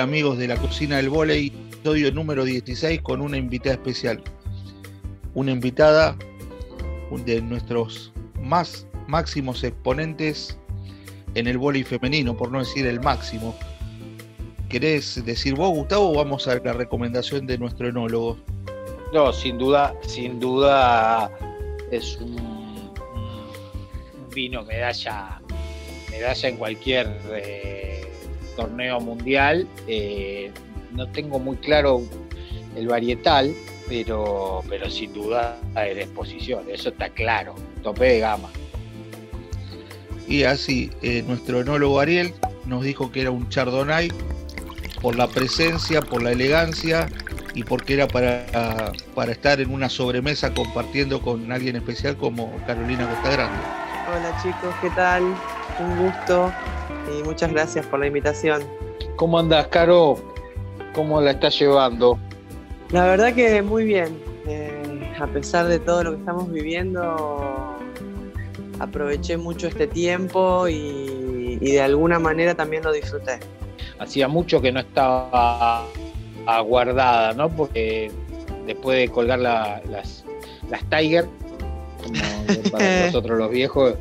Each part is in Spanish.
Amigos de la cocina del volei, episodio número 16 con una invitada especial. Una invitada de nuestros más máximos exponentes en el volei femenino, por no decir el máximo. ¿Querés decir vos, Gustavo, o vamos a la recomendación de nuestro enólogo? No, sin duda, sin duda es un, vino medalla, medalla en cualquier eh, torneo mundial. Eh, no tengo muy claro el varietal, pero, pero sin duda en exposición, eso está claro, tope de gama. Y así, eh, nuestro enólogo Ariel nos dijo que era un chardonnay por la presencia, por la elegancia y porque era para, para estar en una sobremesa compartiendo con alguien especial como Carolina Costa Grande. Hola chicos, ¿qué tal? Un gusto y muchas gracias por la invitación. ¿Cómo andas, Caro? ¿Cómo la estás llevando? La verdad que muy bien. Eh, a pesar de todo lo que estamos viviendo, aproveché mucho este tiempo y, y de alguna manera también lo disfruté. Hacía mucho que no estaba aguardada, ¿no? Porque después de colgar las, las Tiger, como para nosotros los viejos,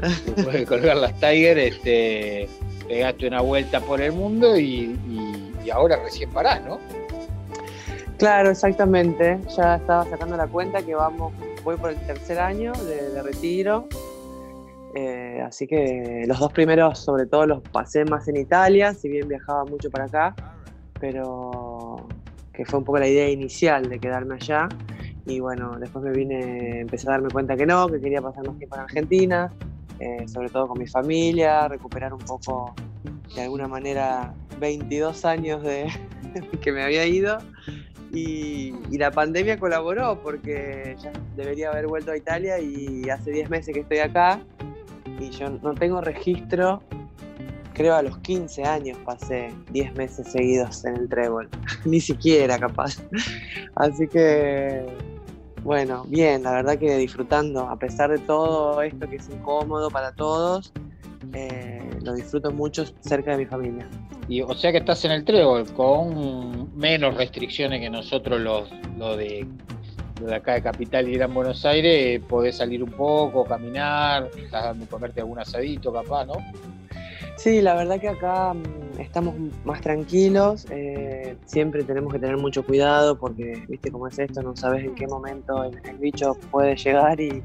después de colgar las Tiger, este, pegaste una vuelta por el mundo y, ahora recién parás, ¿no? Claro, exactamente. Ya estaba sacando la cuenta que vamos, voy por el tercer año de, retiro. Eh, así que los dos primeros, sobre todo, los pasé más en Italia, si bien viajaba mucho para acá pero que fue un poco la idea inicial de quedarme allá. Y bueno, después me vine, empecé a darme cuenta que no, que quería pasar más tiempo en Argentina, eh, sobre todo con mi familia, recuperar un poco, de alguna manera, 22 años de que me había ido. Y, la pandemia colaboró porque ya debería haber vuelto a Italia y hace 10 meses que estoy acá y yo no tengo registro creo a los 15 años pasé 10 meses seguidos en el trébol, ni siquiera capaz. Así que, bueno, bien, la verdad que disfrutando, a pesar de todo esto que es incómodo para todos, eh, lo disfruto mucho cerca de mi familia. Y, o sea que estás en el trébol con menos restricciones que nosotros los, de de acá de Capital y Gran Buenos Aires, podés salir un poco, caminar, estás dando comerte algún asadito capaz, ¿no? Sí, la verdad que acá mm, estamos más tranquilos, eh, siempre tenemos que tener mucho cuidado porque, viste cómo es esto, no sabes en qué momento el, bicho puede llegar y,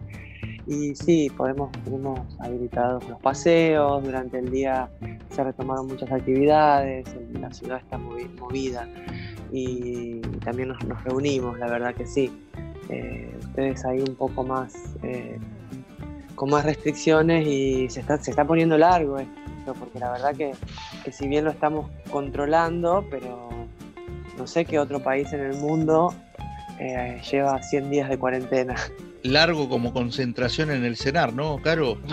y sí, podemos, tenemos habilitados los paseos, durante el día se retomaron muchas actividades, la ciudad está movida y también nos, reunimos, la verdad que sí. Eh, ustedes ahí un poco más, eh, con más restricciones y se está, se está poniendo largo esto porque la verdad que, si bien lo estamos controlando, pero no sé qué otro país en el mundo eh, lleva 100 días de cuarentena. Largo como concentración en el cenar, ¿no, Caro?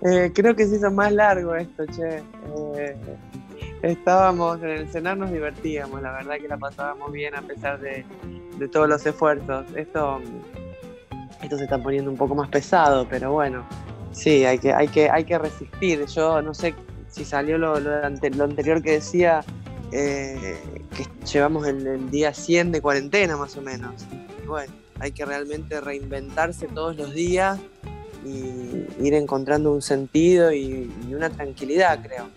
Eh, creo que se hizo más largo esto, che. Eh, estábamos en el cenar, nos divertíamos, la verdad que la pasábamos bien a pesar de, de todos los esfuerzos. Esto, esto se está poniendo un poco más pesado, pero bueno, Sí, hay que, hay que, hay que resistir. Yo no sé si salió lo, anterior que decía, eh, que llevamos el, día 100 de cuarentena más o menos. bueno, hay que realmente reinventarse todos los días y ir encontrando un sentido y, una tranquilidad, creo.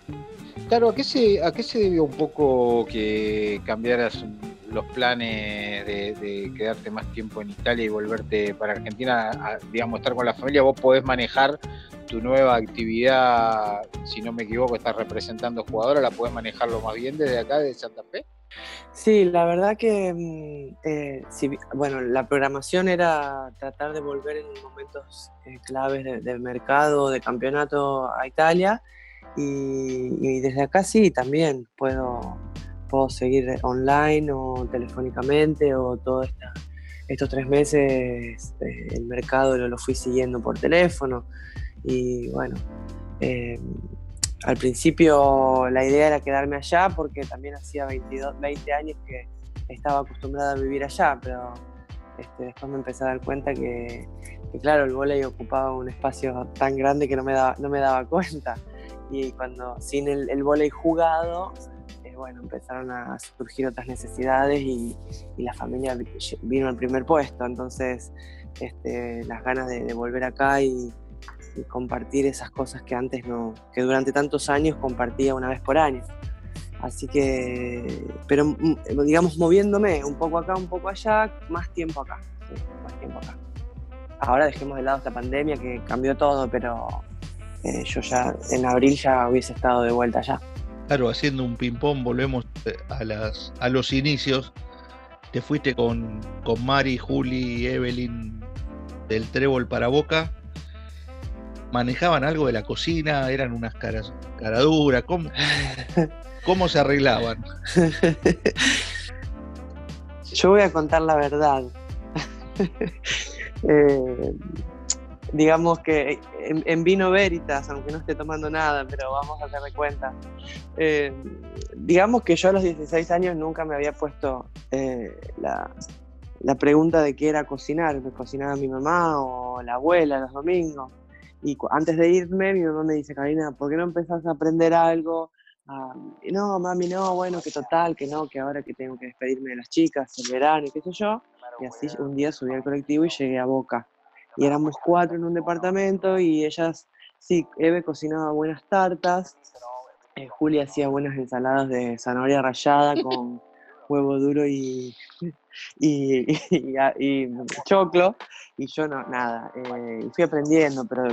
Claro, ¿a qué, se, ¿a qué se debió un poco que cambiaras los planes de, quedarte más tiempo en Italia y volverte para Argentina, digamos, estar con la familia, vos podés manejar tu nueva actividad, si no me equivoco, estás representando jugadores, ¿la podés manejarlo más bien desde acá, de Santa Fe? Sí, la verdad que, mm, eh, bueno, la programación era tratar de volver en momentos eh, claves del mercado, de campeonato a Italia, y desde acá sí, también puedo puedo seguir online o telefónicamente o todos estos tres meses eh, el mercado lo, fui siguiendo por teléfono. Y bueno, eh, al principio la idea era quedarme allá porque también hacía 22, 20 años que estaba acostumbrada a vivir allá, pero este, después me empecé a dar cuenta que, claro, el volei ocupaba un espacio tan grande que no me daba, no me daba cuenta. Y cuando sin el, el jugado, bueno, empezaron a surgir otras necesidades y, la familia vino al primer puesto, entonces este, las ganas de, volver acá y, compartir esas cosas que antes no, que durante tantos años compartía una vez por año. Así que, pero mm, digamos moviéndome un poco acá, un poco allá, más tiempo acá, más tiempo acá. Ahora dejemos de lado esta pandemia que cambió todo, pero eh, yo ya en abril ya hubiese estado de vuelta allá. Claro, haciendo un ping-pong, volvemos eh, a, las, a los inicios. Te fuiste con, con Mari, Juli, Evelyn del Trébol para Boca. ¿Manejaban algo de la cocina? ¿Eran unas caras caraduras? ¿Cómo, ¿Cómo se arreglaban? Yo voy a contar la verdad. eh, digamos que en, vino veritas, aunque no esté tomando nada, pero vamos a hacerle cuenta. Eh, digamos que yo a los 16 años nunca me había puesto eh, la, la, pregunta de qué era cocinar. Me cocinaba mi mamá o la abuela los domingos. Y antes de irme, mi mamá me dice, Karina, ¿por qué no empezás a aprender algo? no, mami, no, bueno, que total, que no, que ahora que tengo que despedirme de las chicas, el verano y qué sé yo. Y así un día subí al colectivo y llegué a Boca y éramos cuatro en un departamento y ellas, sí, Eve cocinaba buenas tartas, eh, Julia hacía buenas ensaladas de zanahoria rallada con huevo duro y, y, y, choclo, y yo no, nada, eh, fui aprendiendo, pero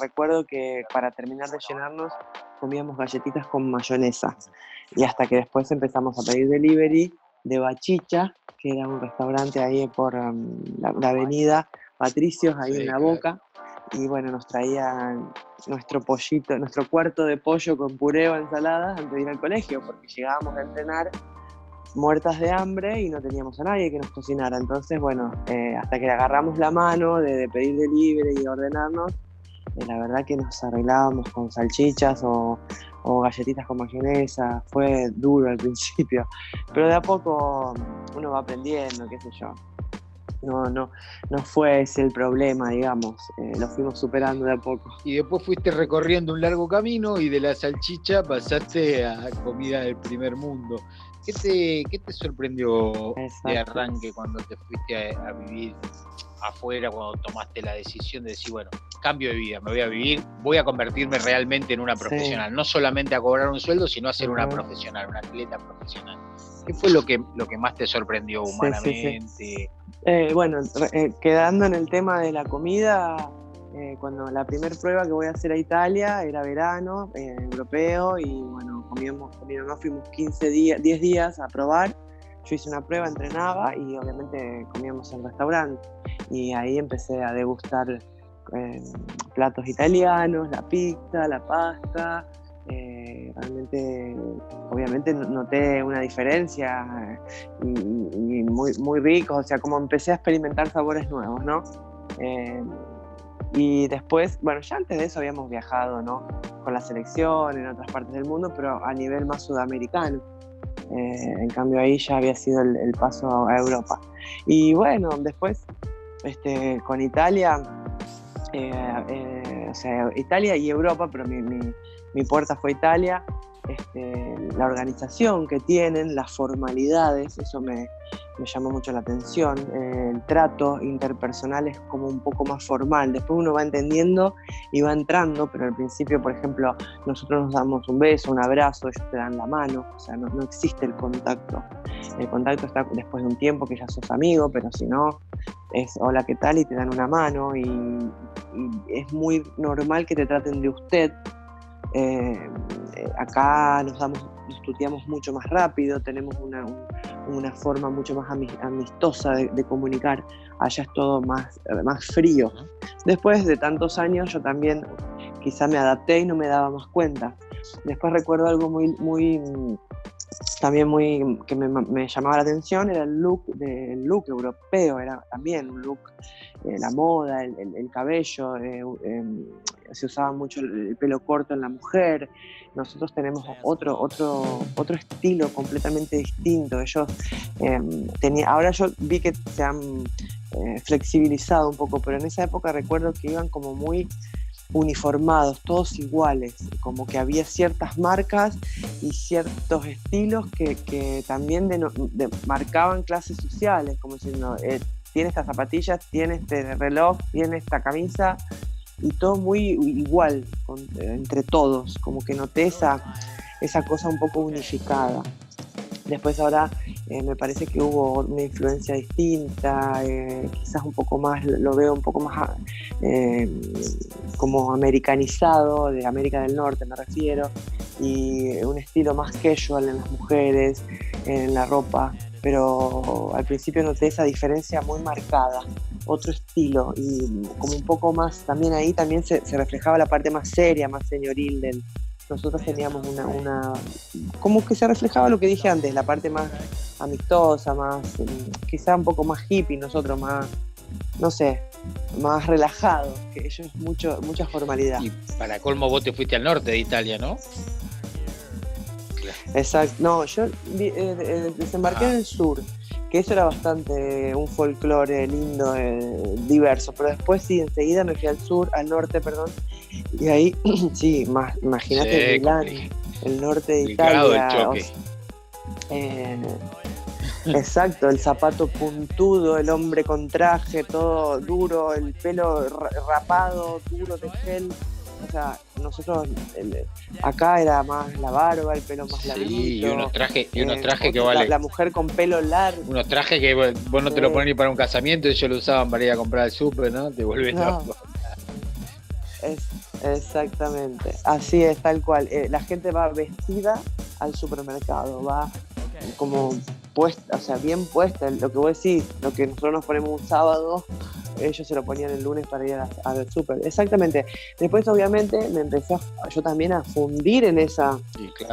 recuerdo que para terminar de llenarnos comíamos galletitas con mayonesa, y hasta que después empezamos a pedir delivery de Bachicha, que era un restaurante ahí por um, la avenida Patricios ahí en la boca. Y bueno, nos traían nuestro pollito, nuestro cuarto de pollo con puré o ensalada antes de ir al colegio, porque llegábamos a entrenar muertas de hambre y no teníamos a nadie que nos cocinara. Entonces, bueno, eh, hasta que le agarramos la mano de, pedir delivery y de ordenarnos, eh, la verdad que nos arreglábamos con salchichas o, o, galletitas con mayonesa. Fue duro al principio, pero de a poco uno va aprendiendo, qué sé yo no, no, no fue ese el problema, digamos, eh, lo fuimos superando de a poco. Y después fuiste recorriendo un largo camino y de la salchicha pasaste a comida del primer mundo. ¿Qué te, qué te sorprendió de arranque cuando te fuiste a, vivir afuera, cuando tomaste la decisión de decir, bueno, cambio de vida, me voy a vivir, voy a convertirme realmente en una profesional, no solamente a cobrar un sueldo, sino a ser una profesional, una atleta profesional? ¿Qué fue lo que, lo que más te sorprendió humanamente? Eh, bueno, eh, quedando en el tema de la comida, eh, cuando la primera prueba que voy a hacer a Italia era verano, europeo, y bueno, comíamos, mamá fuimos 15 días, 10 días a probar. Yo hice una prueba, entrenaba y obviamente comíamos en restaurante. Y ahí empecé a degustar platos italianos, la pizza, la pasta, eh, realmente, obviamente noté una diferencia eh, y, muy, muy rico, o sea, como empecé a experimentar sabores nuevos, ¿no? Eh, y después, bueno, ya antes de eso habíamos viajado, ¿no? Con la selección en otras partes del mundo, pero a nivel más sudamericano. En cambio ahí ya había sido el, paso a Europa. Y bueno, después este, con Italia, o sea, Italia y Europa, pero mi, mi puerta fue Italia, este, la organización que tienen, las formalidades, eso me, llamó mucho la atención, el trato interpersonal es como un poco más formal, después uno va entendiendo y va entrando, pero al principio, por ejemplo, nosotros nos damos un beso, un abrazo, ellos te dan la mano, o sea, no, existe el contacto. El contacto está después de un tiempo que ya sos amigo, pero si no, es hola, ¿qué tal? y te dan una mano y es muy normal que te traten de usted eh, acá nos damos, estudiamos mucho más rápido, tenemos una, una forma mucho más amistosa de, comunicar. Allá es todo más, más frío. Después de tantos años yo también quizá me adapté y no me daba más cuenta. Después recuerdo algo muy, muy también muy que me, llamaba la atención era el look look europeo era también un look eh, la moda el, cabello eh, em, se usaba mucho el pelo corto en la mujer. Nosotros tenemos otro, otro, otro estilo completamente distinto. Ellos em, tenía, ahora yo vi que se han eh, flexibilizado un poco, pero en esa época recuerdo que iban como muy uniformados, todos iguales, como que había ciertas marcas y ciertos estilos que, también marcaban clases sociales, como diciendo, eh, tiene estas zapatillas, tiene este reloj, tiene esta camisa, y todo muy igual entre todos, como que noté esa, esa cosa un poco unificada. Después ahora eh, me parece que hubo una influencia distinta, eh, quizás un poco más, lo veo un poco más eh, como americanizado, de América del Norte me refiero, y un estilo más casual en las mujeres, en la ropa, pero al principio noté esa diferencia muy marcada otro estilo y como un poco más, también ahí también se, reflejaba la parte más seria, más señoril del... Nosotros teníamos una, una, como que se reflejaba lo que dije antes, la parte más amistosa, más, quizá un poco más hippie, nosotros más, no sé, más relajado, que ellos mucho, mucha formalidad. Y para colmo vos te fuiste al norte de Italia, ¿no? Exacto, no, yo eh, eh, desembarqué en el sur que eso era bastante un folclore lindo, eh, diverso, pero después sí, enseguida me fui al sur, al norte, perdón, y ahí sí, más, imagínate Milán, el norte de Italia. Eh, exacto, el zapato puntudo, el hombre con traje, todo duro, el pelo rapado, duro de gel o sea, nosotros acá era más la barba, el pelo más sí, y unos trajes, y unos eh, trajes que vale. La, mujer con pelo largo. Unos trajes que vos no te lo pones ni para un casamiento, ellos lo usaban para ir a comprar el súper, ¿no? Te vuelves exactamente, así es, tal cual. Eh, la gente va vestida al supermercado, va como puesta, o sea, bien puesta, lo que vos decís, lo que nosotros nos ponemos un sábado, ellos se lo ponían el lunes para ir a, ver súper. Exactamente. Después, obviamente, me empecé yo también a fundir en esa.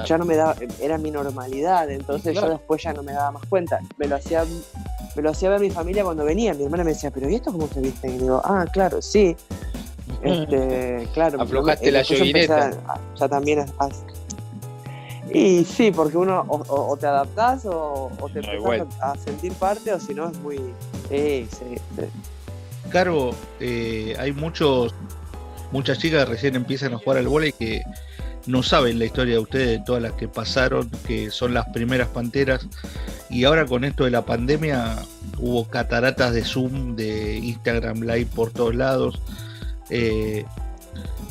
Ya no me daba, era mi normalidad, entonces yo después ya no me daba más cuenta. Me lo hacía, me lo hacía ver mi familia cuando venía. Mi hermana me decía, ¿pero y esto cómo se viste? Y digo, ah, claro, sí. Este, claro. Aflojaste la yoguineta. Ya también y sí, porque uno o, te adaptás o, te empezás a, sentir parte o si no es muy... Sí, sí, sí cargo, eh, hay muchos, muchas chicas que recién empiezan a jugar al vóley que no saben la historia de ustedes, de todas las que pasaron, que son las primeras panteras. Y ahora con esto de la pandemia hubo cataratas de Zoom, de Instagram Live por todos lados. Eh,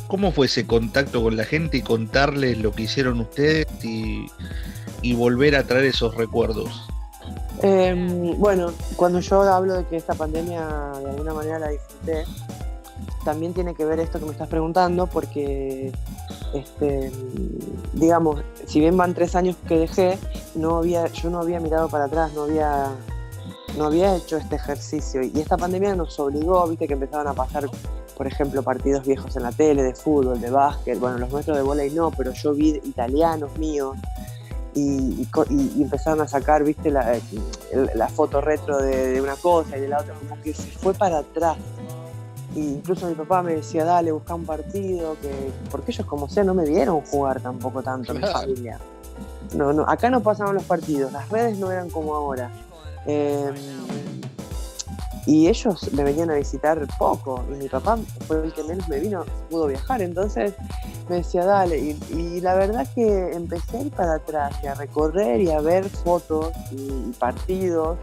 ¿Cómo fue ese contacto con la gente y contarles lo que hicieron ustedes y volver a traer esos recuerdos? Em, bueno, cuando yo hablo de que esta pandemia de alguna manera la disfruté, también tiene que ver esto que me estás preguntando, porque, este, digamos, si bien van tres años que dejé, no había, yo no había mirado para atrás, no había, no había hecho este ejercicio. Y esta pandemia nos obligó, viste, que empezaban a pasar, por ejemplo, partidos viejos en la tele, de fútbol, de básquet, bueno, los nuestros de volei no, pero yo vi italianos míos y, empezaron a sacar, viste, la, la foto retro de, una cosa y de la otra, como que se fue para atrás. incluso mi papá me decía, dale, busca un partido, que porque ellos como sea no me vieron jugar tampoco tanto mi familia. No, no, acá no pasaban los partidos, las redes no eran como ahora. Em, y ellos me venían a visitar poco y mi papá fue el que menos me vino, pudo viajar, entonces me decía, dale, y, la verdad que empecé a ir para atrás y a recorrer y a ver fotos y, partidos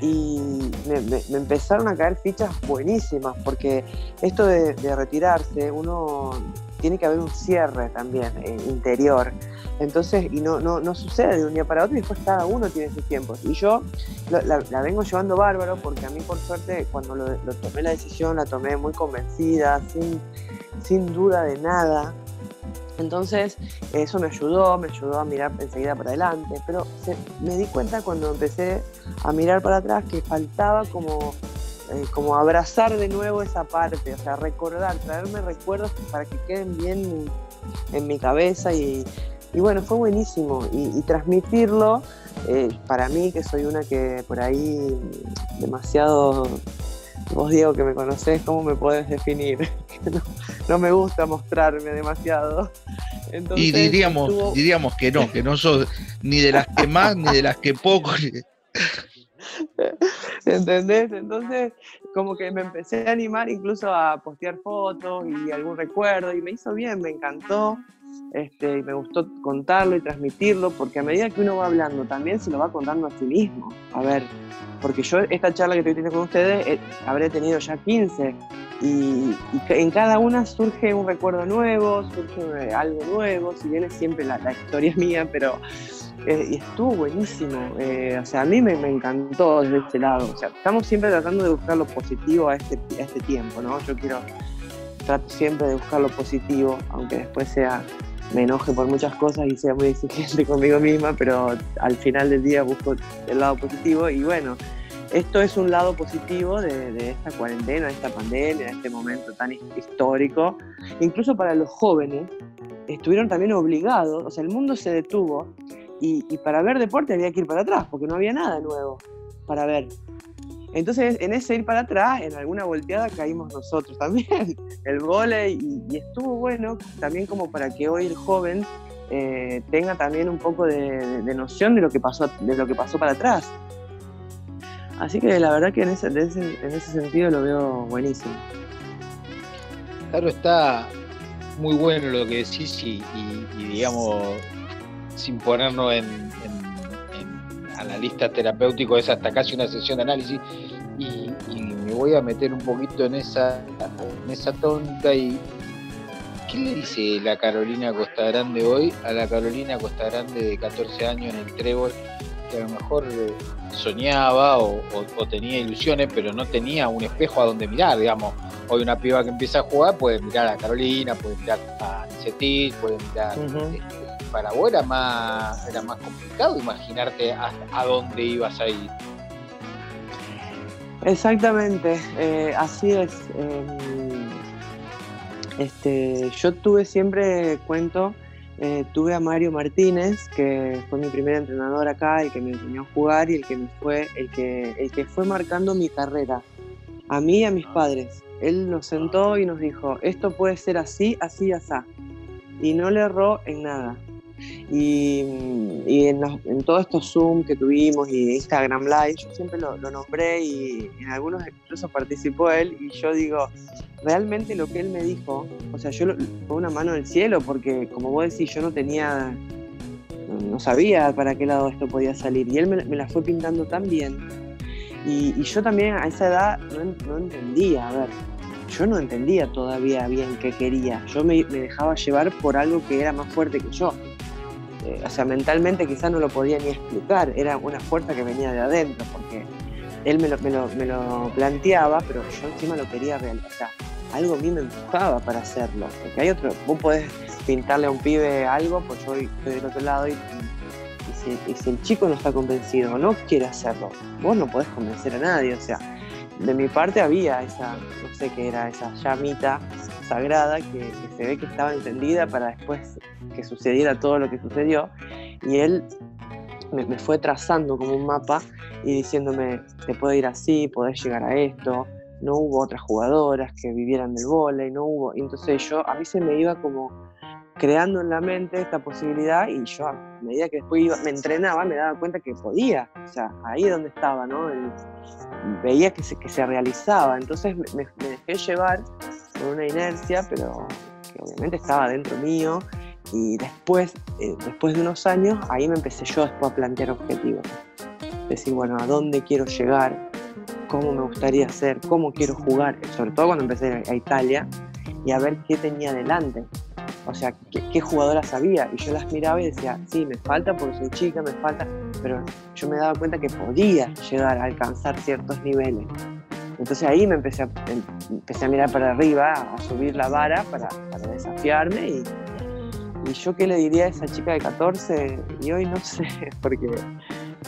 y me, empezaron a caer fichas buenísimas porque esto de, retirarse uno tiene que haber un cierre también eh, interior. Entonces, y no, no, no, sucede de un día para otro y después cada uno tiene sus tiempos. Y yo la, vengo llevando bárbaro porque a mí por suerte cuando lo, tomé la decisión la tomé muy convencida, sin, sin duda de nada. Entonces, eso me ayudó, me ayudó a mirar enseguida para adelante, pero me di cuenta cuando empecé a mirar para atrás que faltaba como eh, como abrazar de nuevo esa parte, o sea, recordar, traerme recuerdos para que queden bien en mi cabeza y, bueno, fue buenísimo y, transmitirlo eh, para mí, que soy una que por ahí demasiado, vos Diego que me conocés, ¿cómo me podés definir? no, me gusta mostrarme demasiado. y diríamos, diríamos que no, que no sos ni de las que más ni de las que poco. ¿Entendés? Entonces, como que me empecé a animar incluso a postear fotos y algún recuerdo y me hizo bien, me encantó. Este, y me gustó contarlo y transmitirlo, porque a medida que uno va hablando, también se lo va contando a sí mismo. A ver, porque yo esta charla que estoy teniendo con ustedes, eh, habré tenido ya 15, y, en cada una surge un recuerdo nuevo, surge algo nuevo, si bien es siempre la, historia mía, pero eh, estuvo buenísimo. Eh, o sea, a mí me, encantó desde este lado. O sea, estamos siempre tratando de buscar lo positivo a este, a este tiempo, ¿no? Yo quiero, trato siempre de buscar lo positivo, aunque después sea me enoje por muchas cosas y sea muy exigente conmigo misma, pero al final del día busco el lado positivo y bueno, esto es un lado positivo de, esta cuarentena, de esta pandemia, de este momento tan histórico. Incluso para los jóvenes, estuvieron también obligados, o sea, el mundo se detuvo y, para ver deporte había que ir para atrás, porque no había nada nuevo para ver. Entonces, en ese ir para atrás, en alguna volteada caímos nosotros también, el vóley, y, estuvo bueno también como para que hoy el joven eh, tenga también un poco de, noción de lo que pasó, de lo que pasó para atrás. Así que la verdad que en ese, en ese sentido lo veo buenísimo. Claro, está muy bueno lo que decís y, digamos, sin ponernos en, en, analista terapéutico, es hasta casi una sesión de análisis y, me voy a meter un poquito en esa, en esa tonta y ¿qué le dice la Carolina Costa Grande hoy a la Carolina Costa Grande de 14 años en el trébol que a lo mejor eh, soñaba o, tenía ilusiones, pero no tenía un espejo a donde mirar, digamos. Hoy una piba que empieza a jugar puede mirar a Carolina, puede mirar a Cetil, puede mirar... Este, para vos era más, era más complicado imaginarte a, dónde ibas a ir. Exactamente, eh, así es. Em, este, yo tuve siempre, cuento, eh, tuve a Mario Martínez, que fue mi primer entrenador acá, el que me enseñó a jugar y el que me fue, el que, el que fue marcando mi carrera, a mí y a mis padres. Él nos sentó y nos dijo, esto puede ser así, así y así. Y no le erró en nada. Y, en, todos estos Zoom que tuvimos y Instagram Live, yo siempre lo, nombré y en algunos incluso participó él y yo digo, realmente lo que él me dijo, o sea, yo fue una mano del cielo porque como vos decís, yo no tenía, no sabía para qué lado esto podía salir y él me, la fue pintando tan bien. Y, yo también a esa edad no, entendía, a ver, yo no entendía todavía bien qué quería, yo me dejaba llevar por algo que era más fuerte que yo. Eh, o sea, mentalmente quizás no lo podía ni explicar, era una fuerza que venía de adentro, porque él me lo, me lo, me lo planteaba, pero yo encima lo quería realizar. O sea, algo a mí me empujaba para hacerlo, porque hay otro, vos podés pintarle a un pibe algo, pues yo estoy del otro lado y, y, si, el chico no está convencido o no quiere hacerlo, vos no podés convencer a nadie, o sea, de mi parte había esa, no sé qué era, esa llamita sagrada que, se ve que estaba encendida para después que sucediera todo lo que sucedió. Y él me, fue trazando como un mapa y diciéndome, te puede ir así, podés llegar a esto. No hubo otras jugadoras que vivieran del vóley, no hubo. Entonces yo, a mí se me iba como creando en la mente esta posibilidad y yo a medida que después iba, me entrenaba me daba cuenta que podía, o sea, ahí es donde estaba, ¿no? veía que se, que se realizaba, entonces me, me, dejé llevar por una inercia, pero que obviamente estaba dentro mío y después, eh, después de unos años, ahí me empecé yo después a plantear objetivos. Decir, bueno, ¿a dónde quiero llegar? ¿Cómo me gustaría hacer? ¿Cómo quiero jugar? Sobre todo cuando empecé a Italia y a ver qué tenía delante. O sea, qué, qué jugadoras había. Y yo las miraba y decía, sí, me falta porque soy chica, me falta. Pero yo me daba cuenta que podía llegar a alcanzar ciertos niveles. Entonces ahí me empecé a, em, empecé a mirar para arriba, a subir la vara para, desafiarme y, yo qué le diría a esa chica de 14 y hoy no sé, porque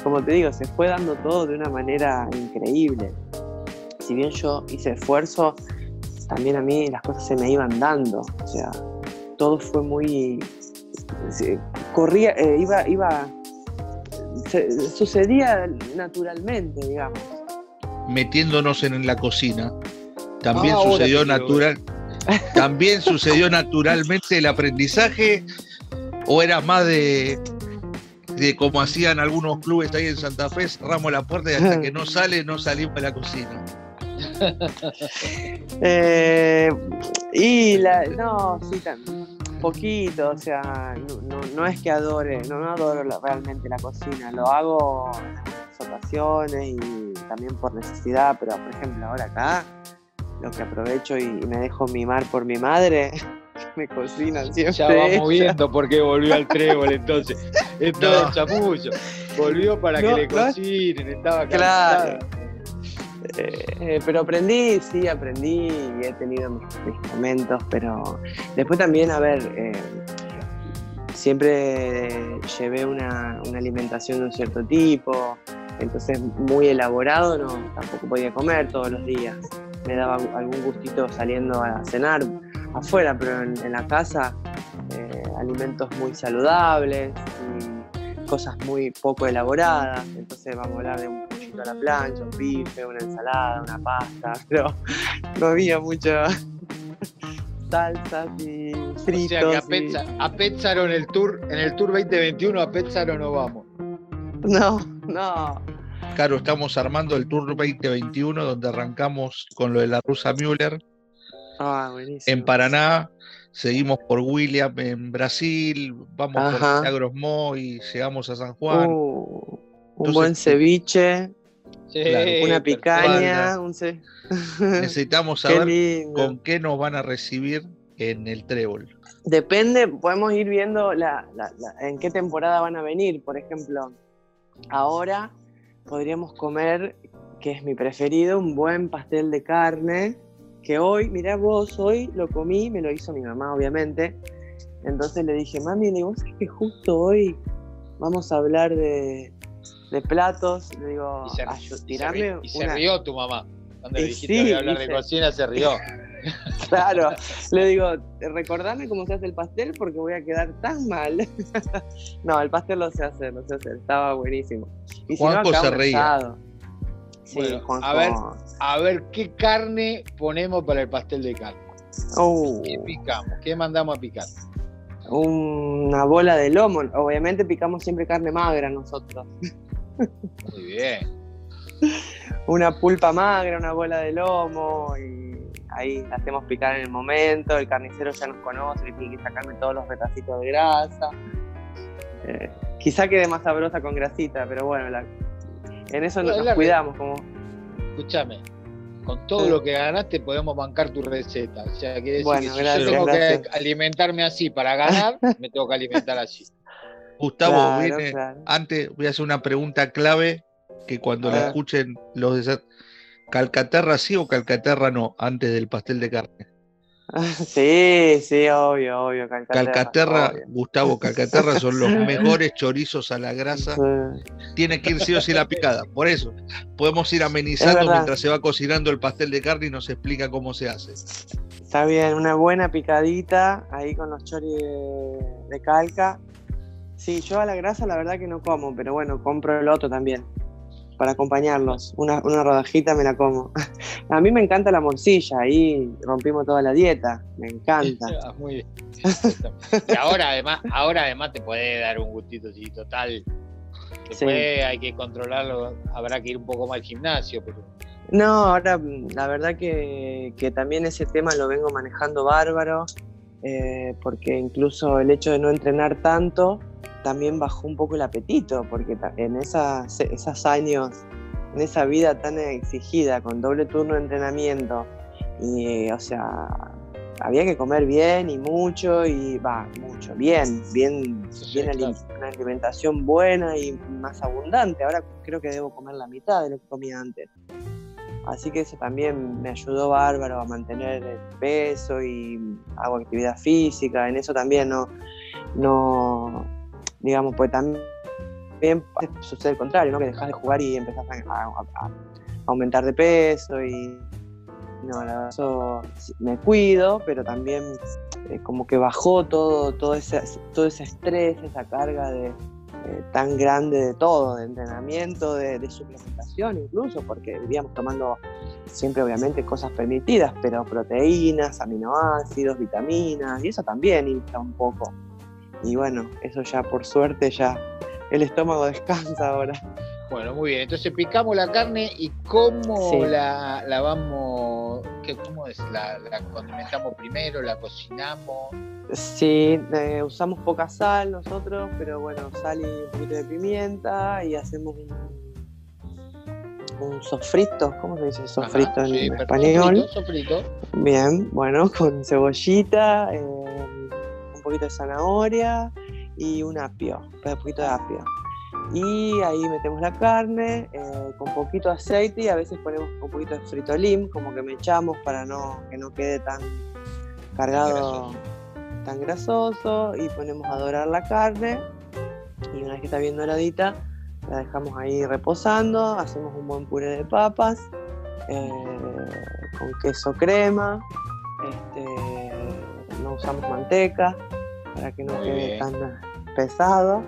como te digo, se fue dando todo de una manera increíble. Si bien yo hice esfuerzo, también a mí las cosas se me iban dando, o sea, todo fue muy... corría, eh, iba, iba, sucedía naturalmente, digamos metiéndonos en la cocina. También ah, sucedió natural. También sucedió naturalmente el aprendizaje o era más de de como hacían algunos clubes ahí en Santa Fe, cerramos la puerta y hasta que no sale, no salimos de la cocina. Eh, y la, no, sí, poquito, o sea, no, es que adore, no, adoro realmente la cocina, lo hago ocasiones y también por necesidad, pero por ejemplo ahora acá, lo que aprovecho y, me dejo mimar por mi madre, me cocina siempre. Ya vamos viendo por qué volvió al trébol entonces. Es todo el chapullo. Volvió para que le cocinen, estaba Claro. Eh, pero aprendí, sí, aprendí y he tenido mis, momentos, pero después también, a ver, eh, siempre llevé una, alimentación de un cierto tipo, entonces muy elaborado no, tampoco podía comer todos los días. Me daba algún gustito saliendo a cenar afuera, pero en, la casa eh, alimentos muy saludables y cosas muy poco elaboradas. Entonces vamos a hablar de un a la plancha, un bife, una ensalada, una pasta, pero no había mucha salsas y fritos. O sea que a, Pétzaro en el Tour, en el Tour 2021 a Pétzaro no vamos. No, no. Claro, estamos armando el Tour 2021 donde arrancamos con lo de la rusa Müller. Ah, en Paraná, seguimos por William en Brasil, vamos por Milagros y llegamos a San Juan. Uh, un buen ceviche una picaña, Necesitamos saber con qué nos van a recibir en el trébol. Depende, podemos ir viendo en qué temporada van a venir. Por ejemplo, ahora podríamos comer, que es mi preferido, un buen pastel de carne. Que hoy, mirá vos, hoy lo comí, me lo hizo mi mamá, obviamente. Entonces le dije, mami, digo, es que justo hoy vamos a hablar de, de platos, le digo, tirarme y se, rió tu mamá. Cuando le dijiste que hablar de cocina, se rió. claro, le digo, recordame cómo se hace el pastel porque voy a quedar tan mal. no, el pastel lo sé hacer, lo sé hacer, estaba buenísimo. Y Juanjo se reía. Sí, a ver, a ver qué carne ponemos para el pastel de carne. Uh. ¿Qué picamos? ¿Qué mandamos a picar? Una bola de lomo. Obviamente picamos siempre carne magra nosotros. Muy bien. Una pulpa magra, una bola de lomo y ahí la hacemos picar en el momento. El carnicero ya nos conoce, y tiene que sacarme todos los retacitos de grasa. Eh, quizá quede más sabrosa con grasita, pero bueno, en eso nos, cuidamos. como Escúchame, con todo lo que ganaste podemos bancar tu receta. O sea, que bueno, si gracias, yo tengo que alimentarme así para ganar, me tengo que alimentar así. Gustavo, antes voy a hacer una pregunta clave que cuando la escuchen los de Calcaterra sí o Calcaterra no, antes del pastel de carne. Sí, sí, obvio, obvio. Calcaterra, Gustavo, Calcaterra son los mejores chorizos a la grasa. Tiene que ir sí o sí la picada. Por eso, podemos ir amenizando mientras se va cocinando el pastel de carne y nos explica cómo se hace. Está bien, una buena picadita ahí con los choris de calca Sí, yo a la grasa la verdad que no como, pero bueno, compro el otro también para acompañarlos. Una, rodajita me la como. A mí me encanta la morcilla, ahí rompimos toda la dieta, me encanta. Ah, muy bien. y ahora además, ahora además te puede dar un gustito sí, total. Después hay que controlarlo, habrá que ir un poco más al gimnasio, pero. No, ahora la verdad que, que también ese tema lo vengo manejando bárbaro, eh, porque incluso el hecho de no entrenar tanto también bajó un poco el apetito, porque en esas, esos años, en esa vida tan exigida, con doble turno de entrenamiento, y o sea, había que comer bien y mucho, y va, mucho, bien, bien, bien una alimentación buena y más abundante. Ahora creo que debo comer la mitad de lo que comía antes. Así que eso también me ayudó bárbaro a mantener el peso y hago actividad física. En eso también no, no, digamos, pues también sucede el contrario, ¿no? Que dejas de jugar y empezás a, aumentar de peso y no, la eso me cuido, pero también eh, como que bajó todo, todo, ese, todo ese estrés, esa carga de, eh, tan grande de todo, de entrenamiento, de, suplementación incluso, porque vivíamos tomando siempre obviamente cosas permitidas, pero proteínas, aminoácidos, vitaminas, y eso también infla un poco. Y bueno, eso ya por suerte ya el estómago descansa ahora. Bueno, muy bien. Entonces picamos la carne y cómo Sí. la, la vamos, qué, cómo es, la, la condimentamos primero, la cocinamos. Sí, eh, usamos poca sal nosotros, pero bueno, sal y un poquito de pimienta y hacemos un, un sofrito, ¿cómo se dice sofrito Ajá, en sí, español? Sofrito, sofrito. Bien, bueno, con cebollita, eh, un poquito de zanahoria y un apio, un poquito de apio. Y ahí metemos la carne eh, con poquito aceite y a veces ponemos un poquito de fritolín, como que me echamos para no, que no quede tan cargado, grasoso. tan grasoso. Y ponemos a dorar la carne. Y una vez que está bien doradita, la dejamos ahí reposando. Hacemos un buen puré de papas eh, con queso crema. Este, usamos manteca para que no Muy quede bien. tan pesado.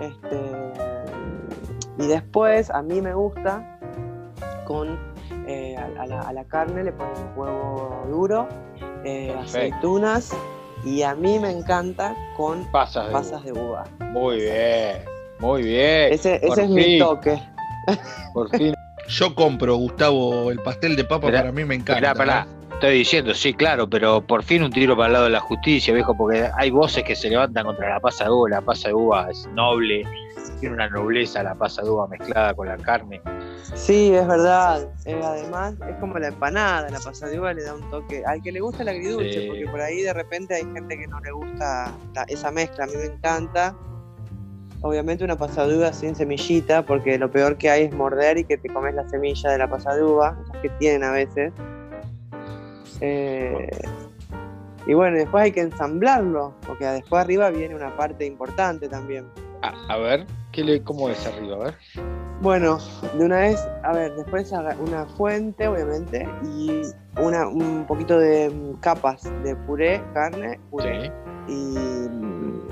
Este, y después a mí me gusta con eh, a, a la, a la carne le ponemos huevo duro, eh, aceitunas y a mí me encanta con Pasas de pasas de uva. Muy bien, muy bien. Ese, ese es mi toque. Por fin. Yo compro, Gustavo, el pastel de papa Esperá, para mí me encanta. Pará. Estoy diciendo, sí, claro, pero por fin un tiro para el lado de la justicia, viejo, porque hay voces que se levantan contra la pasa de uva. La pasa de uva es noble, tiene una nobleza la pasa de uva mezclada con la carne. Sí, es verdad. Eh, además, es como la empanada, la pasada de uva le da un toque. Al que le gusta el agridulce, Sí. porque por ahí de repente hay gente que no le gusta la- esa mezcla. A mí me encanta. Obviamente una pasada de uva sin semillita, porque lo peor que hay es morder y que te comes la semilla de la pasada de uva, esas que tienen a veces. Eh, y bueno, después hay que ensamblarlo, porque después arriba viene una parte importante también. A, a ver, ¿qué le, ¿cómo es arriba? A ver. Bueno, de una vez, a ver, después una fuente, obviamente, y una, un poquito de mm, capas de puré, carne, puré, Sí. y mm,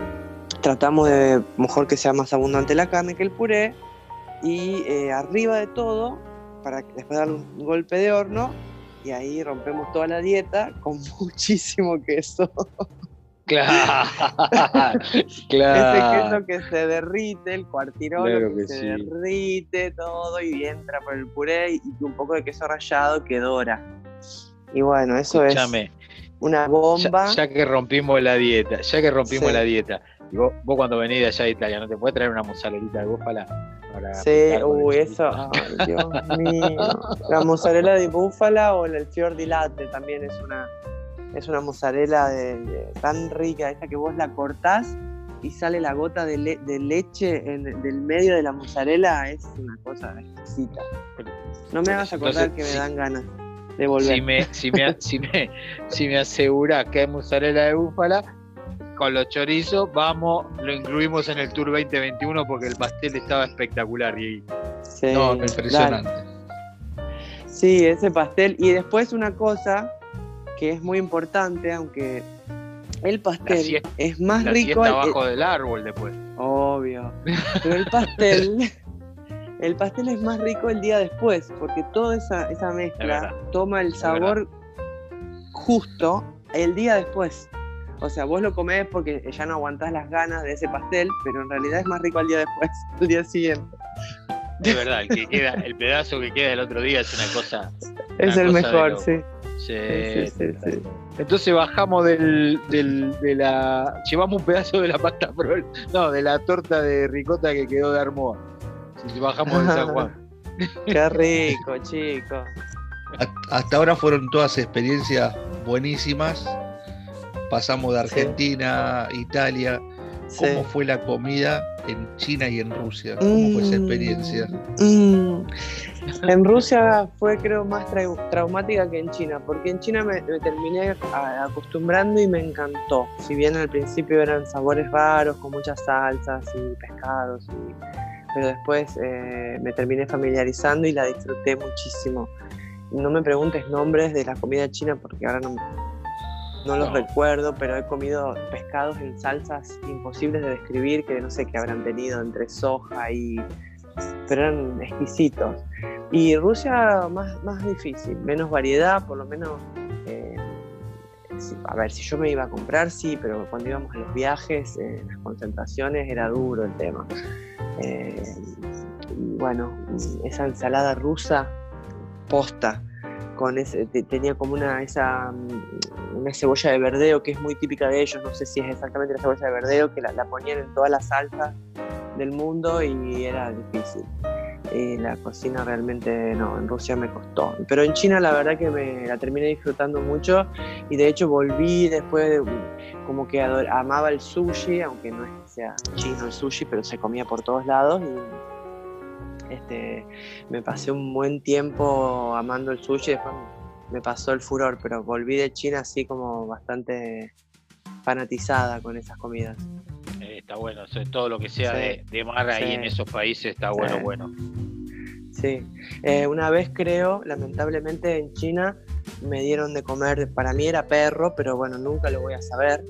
tratamos de mejor que sea más abundante la carne que el puré, y eh, arriba de todo, para después darle un golpe de horno, y ahí rompemos toda la dieta con muchísimo queso. Claro, Ese claro. queso que se derrite, el cuartirolo Claro que, que se sí. derrite todo y entra por el puré y un poco de queso rallado que dora. Y bueno, eso es una bomba. ya, ya que rompimos la dieta, ya que rompimos Sí. la dieta, y vos, vos cuando venís de allá de Italia, ¿no te puedes traer una mozzarellita de búfala? Para Sí, uy, eso, ay, Dios mío. La mozzarella de búfala o el fior di latte también es una, es una mozzarella de, de- tan rica, esa que vos la cortás y sale la gota de, le- de leche en, del medio de la mozzarella, es una cosa exquisita. No me hagas acordar Entonces, que me sí. dan ganas de volver. Si me, si me, si me, si me asegurás que hay mozzarella de búfala, con los chorizos, vamos, lo incluimos en el Tour 2021 porque el pastel estaba espectacular. Y Sí, No, dale. impresionante. Sí, ese pastel. Y después una cosa que es muy importante, aunque el pastel siesta- es más la rico. siesta al- abajo del árbol después. Obvio. Pero el pastel, el pastel es más rico el día después, porque toda esa, esa mezcla toma el Es sabor justo el día después. O sea, vos lo comés porque ya no aguantás las ganas de ese pastel, pero en realidad es más rico al día después, el día siguiente. De verdad, el que queda, el pedazo que queda el otro día es una cosa. Es Una el cosa mejor, sí. Sí, Sí, sí. Entonces bajamos del, del, de la. Llevamos un pedazo de la pasta. No, de la torta de ricota que quedó de Armoa. Si bajamos de San Juan. Qué rico, chicos. Hasta ahora fueron todas experiencias buenísimas. Pasamos de Sí. Argentina, Italia. Sí. ¿Cómo fue la comida en China y en Rusia? ¿Cómo fue esa experiencia? Mm. En Rusia fue creo más trau- traumática que en China, porque en China me, me terminé acostumbrando y me encantó. Si bien al principio eran sabores raros, con muchas salsas y pescados, y- pero después eh, me terminé familiarizando y la disfruté muchísimo. No me preguntes nombres de la comida china porque ahora no, no los No. recuerdo, pero he comido pescados en salsas imposibles de describir, que no sé qué habrán tenido entre soja y... pero eran exquisitos. Y Rusia más, más difícil, menos variedad, por lo menos... eh, a ver, si yo me iba a comprar, sí, pero cuando íbamos a los viajes, en las concentraciones, era duro el tema. Eh, y bueno, esa ensalada rusa posta, con ese, tenía como una, esa, mm, una cebolla de verdeo que es muy típica de ellos, no sé si es exactamente la cebolla de verdeo, que la, ponían en todas las salsas del mundo y era difícil. Y la cocina realmente no, en Rusia me costó. Pero en China la verdad que me la terminé disfrutando mucho y de hecho volví después de como que amaba el sushi, aunque no es que sea chino el sushi, pero se comía por todos lados y este, me pasé un buen tiempo amando el sushi, después me pasó el furor, pero volví de China así como bastante fanatizada con esas comidas. Eh, está bueno, todo lo que sea de, mar ahí en esos países está bueno, bueno. Sí, eh, una vez creo, lamentablemente en China me dieron de comer, para mí era perro, pero bueno, nunca lo voy a saber.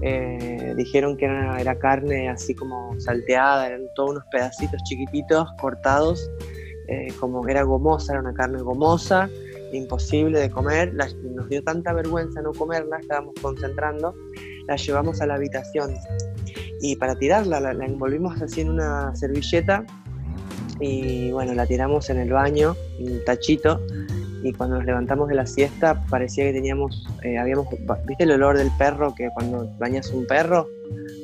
Eh, dijeron que era, carne así como salteada, eran todos unos pedacitos chiquititos cortados, como era gomosa, era una carne gomosa, imposible de comer, nos dio tanta vergüenza no comerla, estábamos concentrando, la llevamos a la habitación. Y para tirarla la, envolvimos así en una servilleta y bueno, la tiramos en el baño, en un tachito, y cuando nos levantamos de la siesta parecía que teníamos, eh, habíamos, ¿viste el olor del perro que cuando bañas un perro?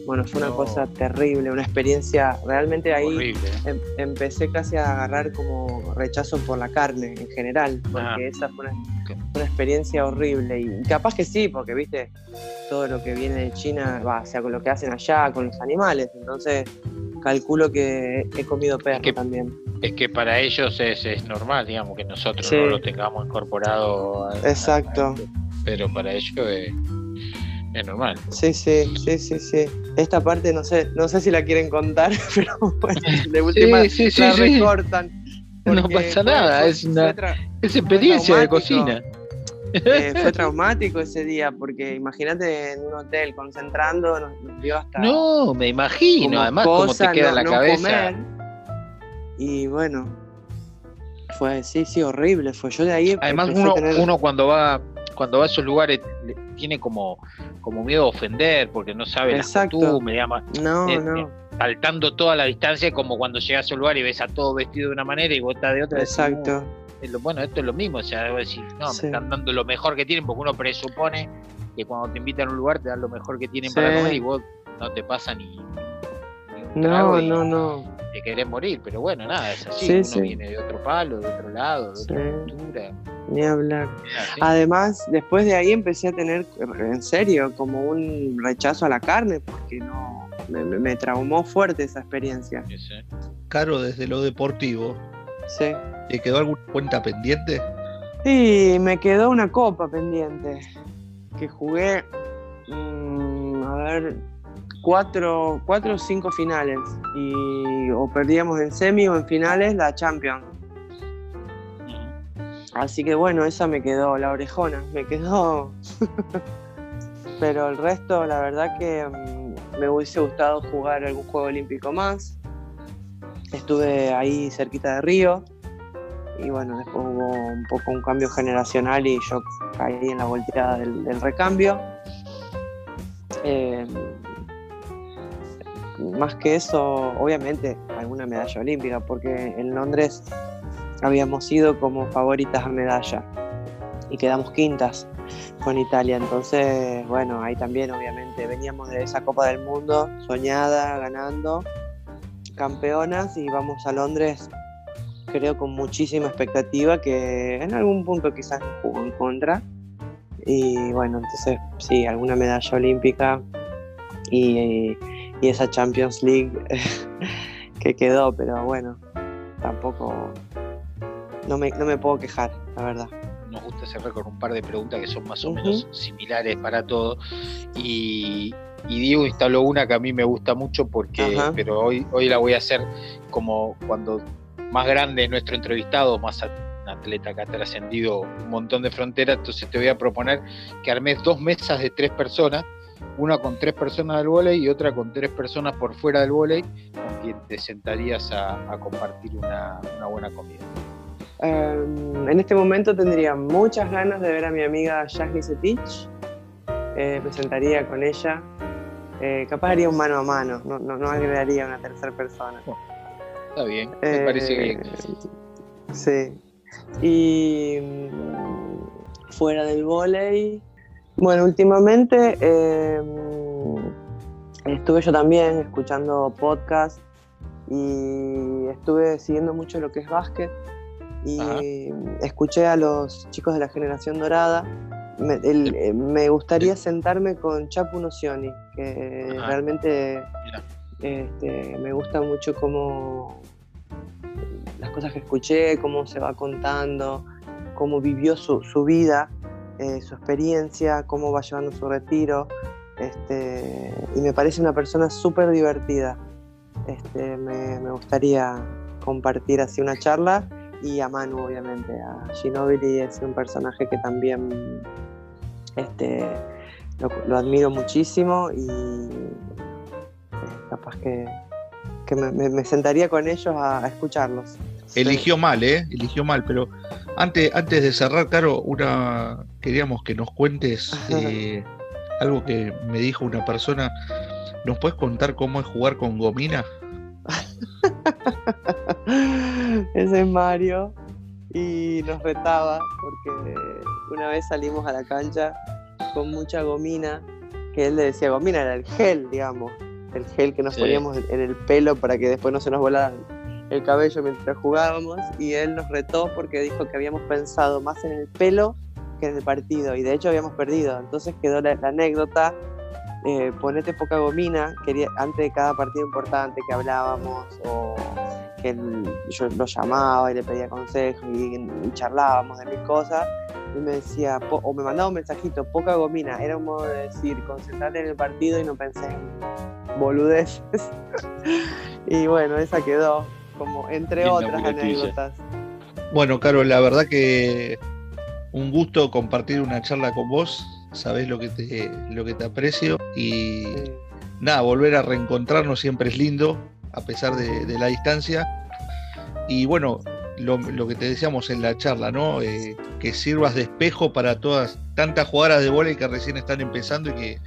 Bueno, fue una cosa terrible, una experiencia, realmente ahí em, empecé casi a agarrar como rechazo por la carne en general, porque ah. esa fue una, experiencia horrible. Y capaz que sí, porque viste, todo lo que viene de China, va, o sea, con lo que hacen allá, con los animales, entonces calculo que he comido perro también. Es que para ellos es, normal, digamos, que nosotros no lo tengamos incorporado. Exacto. pero para ellos es es normal. Sí, sí, sí, sí, sí. Esta parte no sé, no sé si la quieren contar, pero bueno, de última sí, la recortan. No pasa nada, es una es experiencia de cocina. Eh, fue traumático ese día, porque imagínate en un hotel concentrando, nos, dio hasta. No, me imagino, además, cómo te queda la cabeza. Y bueno, fue, sí, sí, horrible. Fue yo de ahí. Además, uno, uno cuando va cuando va a esos lugares tiene como, como miedo a ofender porque no sabe Exacto. la costumbre, No, eh, no. Eh, saltando toda la distancia como cuando llegas a ese lugar y ves a todo vestido de una manera y vos estás de otra. Exacto. Bueno, esto es lo mismo, o sea, debo decir, no, me están dando lo mejor que tienen porque uno presupone que cuando te invitan a un lugar te dan lo mejor que tienen para comer y vos no te pasa ni, un no, no, no. Te querés morir, pero bueno, nada, es así. uno viene de otro palo, de otro lado, de otra cultura. Ni hablar. Además, después de ahí empecé a tener, en serio, como un rechazo a la carne, porque no me, traumó fuerte esa experiencia. Caro, desde lo deportivo, sí. ¿te quedó alguna cuenta pendiente? Sí, me quedó una copa pendiente, que jugué, mm, a ver, cuatro, cuatro o cinco finales, y o perdíamos en semi o en finales la Champions Así que bueno, esa me quedó, la orejona, me quedó. Pero el resto, la verdad que mm, me hubiese gustado jugar algún juego olímpico más. Estuve ahí cerquita de Río. Y bueno, después hubo un poco un cambio generacional y yo caí en la volteada del, recambio. Em, más que eso, obviamente, alguna medalla olímpica, porque en Londres habíamos ido como favoritas a medalla y quedamos quintas con Italia. Entonces, bueno, ahí también obviamente veníamos de esa Copa del Mundo soñada, ganando, campeonas y vamos a Londres creo con muchísima expectativa que en algún punto quizás nos jugó en contra. Y bueno, entonces sí, alguna medalla olímpica y, y esa Champions League que quedó, pero bueno, tampoco no me, no me puedo quejar, la verdad. Nos gusta cerrar con un par de preguntas que son más o menos similares para todos. Y, Diego instaló una que a mí me gusta mucho porque, pero hoy, hoy la voy a hacer como cuando más grande es nuestro entrevistado, más un atleta que ha trascendido un montón de fronteras, entonces te voy a proponer que armes dos mesas de tres personas, una con tres personas del volei y otra con tres personas por fuera del volei, con quien te sentarías a, compartir una, una buena comida. Em, en este momento tendría muchas ganas de ver a mi amiga Jasmine Setich. Eh, me sentaría con ella Eh, capaz haría un mano a mano, no, no, no agregaría una tercera persona. Está bien, me parece bien. Eh, sí. Y mm, fuera del volei, bueno, últimamente eh, estuve yo también escuchando podcast y estuve siguiendo mucho lo que es básquet y escuché a los chicos de la generación dorada. Me, eh, me gustaría sentarme con Chapu Nocioni, que realmente este, me gusta mucho cómo las cosas que escuché, cómo se va contando, cómo vivió su, su vida, eh, su experiencia, cómo va llevando su retiro. Este, y me parece una persona súper divertida. Este, me, me, gustaría compartir así una charla y a Manu, obviamente. A Ginobili es un personaje que también este, lo, admiro muchísimo y eh, capaz que, que me, sentaría con ellos a, escucharlos. Eligió mal, ¿eh? Eligió mal, pero antes, antes de cerrar, Caro, una queríamos que nos cuentes eh, algo que me dijo una persona. ¿Nos puedes contar cómo es jugar con gomina? Ese es Mario y nos retaba porque una vez salimos a la cancha con mucha gomina, que él le decía gomina, era el gel, digamos, el gel que nos poníamos en el pelo para que después no se nos volara el cabello mientras jugábamos y él nos retó porque dijo que habíamos pensado más en el pelo que en el partido y de hecho habíamos perdido. Entonces quedó la, anécdota, eh, ponete poca gomina, quería, antes de cada partido importante que hablábamos o que yo lo llamaba y le pedía consejos y, charlábamos de mil cosas, y me decía, o me mandaba un mensajito, poca gomina, era un modo de decir, concentrate en el partido y no pensé en boludeces. y bueno, esa quedó, como entre otras anécdotas. Bueno, Caro, la verdad que un gusto compartir una charla con vos, sabés lo que te, lo que te aprecio y nada, volver a reencontrarnos siempre es lindo, a pesar de, la distancia. Y bueno, lo, que te decíamos en la charla, ¿no? Eh, que sirvas de espejo para todas tantas jugadoras de vóley que recién están empezando y que,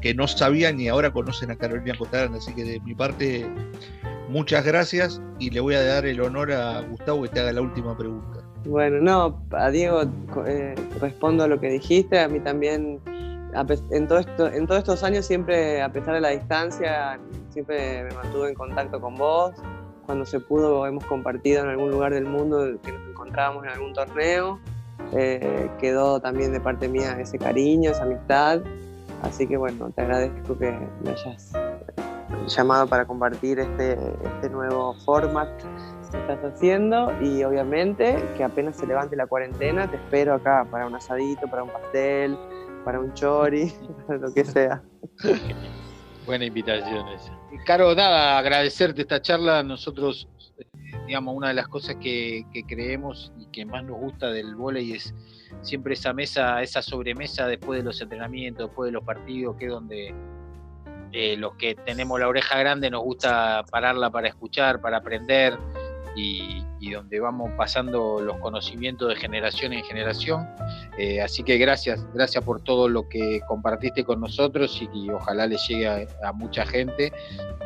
que no sabían y ahora conocen a Carolina Cotarán. Así que de mi parte, muchas gracias y le voy a dar el honor a Gustavo que te haga la última pregunta. Bueno, no, a Diego eh, respondo a lo que dijiste, a mí también en, todo esto, todos estos años siempre, a pesar de la distancia, siempre me mantuve en contacto con vos. Cuando se pudo hemos compartido en algún lugar del mundo que nos encontrábamos en algún torneo. Eh, quedó también de parte mía ese cariño, esa amistad. Así que bueno, te agradezco que me hayas llamado para compartir este, este nuevo format estás haciendo y obviamente que apenas se levante la cuarentena te espero acá para un asadito, para un pastel, para un chori, para lo que sea. Buena invitación esa. Caro, nada, agradecerte esta charla. Nosotros, digamos, una de las cosas que, creemos y que más nos gusta del vóley es siempre esa mesa, esa sobremesa después de los entrenamientos, después de los partidos, que es donde eh, los que tenemos la oreja grande nos gusta pararla para escuchar, para aprender y, donde vamos pasando los conocimientos de generación en generación. Eh, así que gracias, gracias por todo lo que compartiste con nosotros y, ojalá le llegue a, mucha gente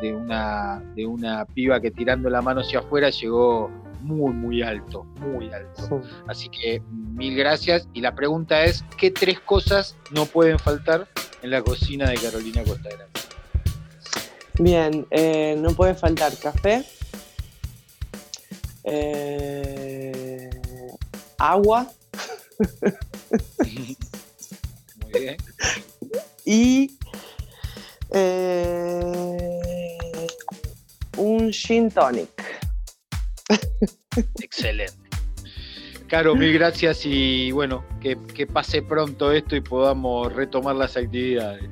de una, de una piba que tirando la mano hacia afuera llegó muy, muy alto, muy alto. Así que mil gracias. Y la pregunta es, ¿qué tres cosas no pueden faltar en la cocina de Carolina Costa Grande? Bien, eh, no puede faltar café, eh, agua. Muy bien. Y eh, un gin tonic. Excelente. Caro, mil gracias y bueno, que, pase pronto esto y podamos retomar las actividades.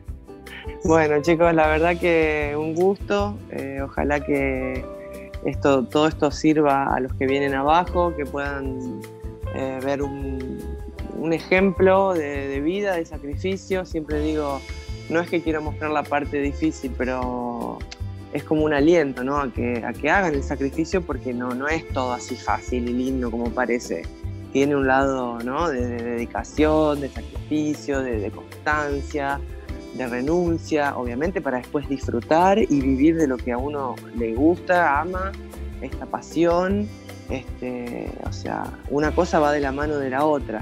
Bueno chicos, la verdad que un gusto. Eh, ojalá que esto, todo esto sirva a los que vienen abajo, que puedan eh, ver un, ejemplo de, vida, de sacrificio. Siempre digo, no es que quiero mostrar la parte difícil, pero es como un aliento, ¿no? A que, a que hagan el sacrificio porque no, no es todo así fácil y lindo como parece. Tiene un lado, ¿no? De, dedicación, de sacrificio, de, constancia, de renuncia, obviamente, para después disfrutar y vivir de lo que a uno le gusta, ama, esta pasión. Este, o sea, una cosa va de la mano de la otra.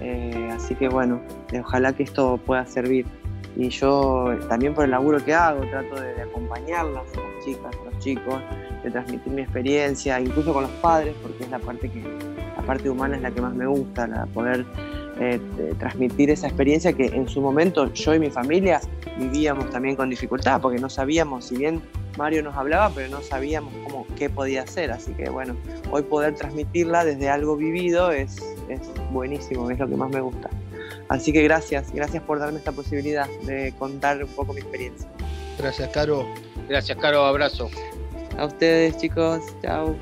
Eh, así que bueno, ojalá que esto pueda servir. Y yo también por el laburo que hago, trato de, acompañarlas, las chicas, los chicos, de transmitir mi experiencia, incluso con los padres, porque es la parte que la parte humana es la que más me gusta, la poder eh, transmitir esa experiencia que en su momento yo y mi familia vivíamos también con dificultad, porque no sabíamos, si bien Mario nos hablaba, pero no sabíamos cómo, qué podía hacer. Así que bueno, hoy poder transmitirla desde algo vivido es, es buenísimo, es lo que más me gusta. Así que gracias, gracias por darme esta posibilidad de contar un poco mi experiencia. Gracias, Caro. Gracias, Caro, abrazo. A ustedes, chicos, chao.